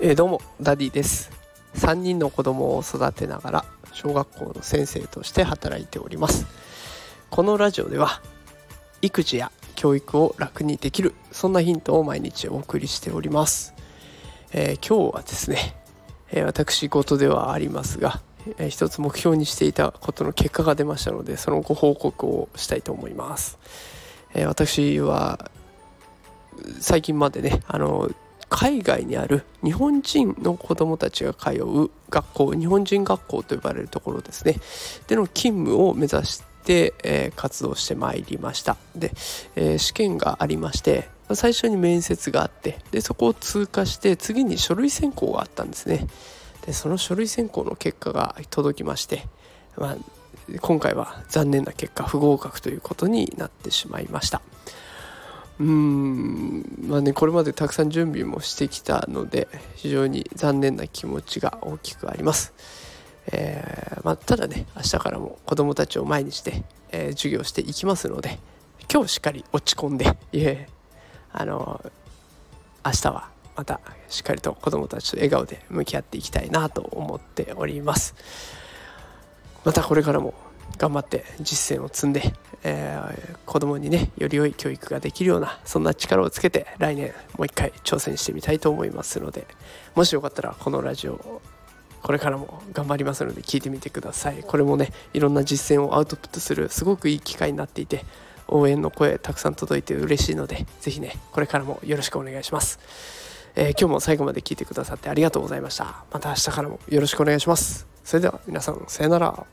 えー、どうもダディです。3人の子供を育てながら小学校の先生として働いております。このラジオでは育児や教育を楽にできるそんなヒントを毎日お送りしております、えー、今日はですね、えー、私事ではありますが、えー、一つ目標にしていたことの結果が出ましたのでそのご報告をしたいと思います、え私は最近までねあの海外にある日本人の子どもたちが通う学校日本人学校と呼ばれるところですね。での勤務を目指して、えー、活動してまいりました。で、えー、試験がありまして最初に面接があってでそこを通過して次に書類選考があったんですね。でその書類選考の結果が届きまして、まあ、今回は残念な結果不合格ということになってしまいました。うん。まあねこれまでたくさん準備もしてきたので非常に残念な気持ちが大きくあります、えー、まあ、ただね明日からも子どもたちを前にして、えー、授業していきますので今日しっかり落ち込んでいえあの明日はまたしっかりと子どもたちと笑顔で向き合っていきたいなと思っております。またこれからも頑張って実践を積んで、えー、子供にねより良い教育ができるようなそんな力をつけて来年もう一回挑戦してみたいと思いますのでもしよかったらこのラジオをこれからも頑張りますので聞いてみてください。これもねいろんな実践をアウトプットするすごくいい機会になっていて応援の声たくさん届いて嬉しいので是非ねこれからもよろしくお願いします、えー、今日も最後まで聞いてくださってありがとうございました。また明日からもよろしくお願いします。それでは皆さんさよなら。